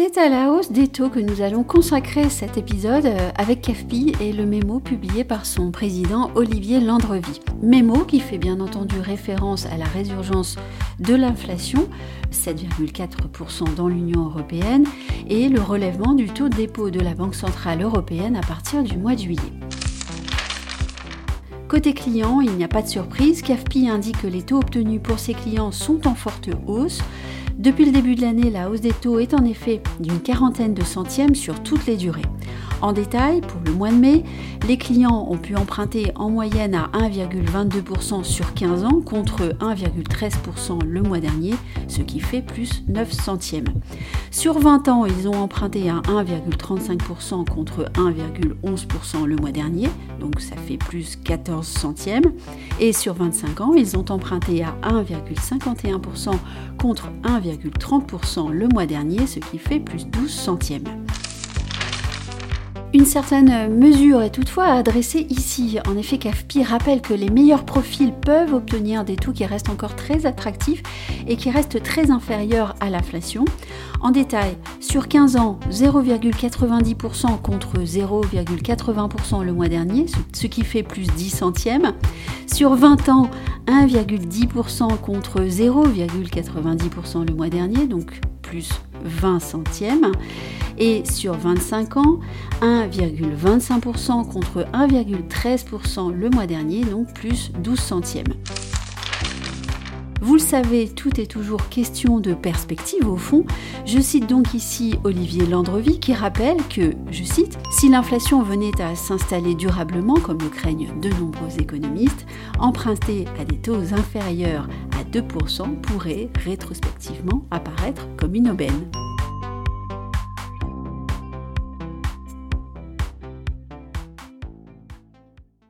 C'est à la hausse des taux que nous allons consacrer cet épisode euh, avec CAFPI et le mémo publié par son président Olivier Landrevi. Mémo qui fait bien entendu référence à la résurgence de l'inflation, 7,4% dans l'Union européenne, et le relèvement du taux de dépôt de la Banque centrale européenne à partir du mois de juillet. Côté client, il n'y a pas de surprise, CAFPI indique que les taux obtenus pour ses clients sont en forte hausse. Depuis le début de l'année, la hausse des taux est en effet d'une quarantaine de centièmes sur toutes les durées. En détail, pour le mois de mai, les clients ont pu emprunter en moyenne à 1,22% sur 15 ans contre 1,13% le mois dernier, ce qui fait plus 9 centièmes. Sur 20 ans, ils ont emprunté à 1,35% contre 1,11% le mois dernier, donc ça fait plus 14 centièmes. Et sur 25 ans, ils ont emprunté à 1,51% contre 1,30% le mois dernier, ce qui fait plus 12 centièmes. Une certaine mesure est toutefois adressée ici. En effet, CAFPI rappelle que les meilleurs profils peuvent obtenir des taux qui restent encore très attractifs et qui restent très inférieurs à l'inflation. En détail, sur 15 ans, 0,90% contre 0,80% le mois dernier, ce qui fait plus 10 centièmes. Sur 20 ans, 1,10% contre 0,90% le mois dernier, donc plus 20 centièmes. Et sur 25 ans, 1,25% contre 1,13% le mois dernier, donc plus 12 centièmes. Vous le savez, tout est toujours question de perspective au fond. Je cite donc ici Olivier Landrevi qui rappelle que, je cite, si l'inflation venait à s'installer durablement, comme le craignent de nombreux économistes, emprunter à des taux inférieurs 2% pourrait rétrospectivement apparaître comme une aubaine.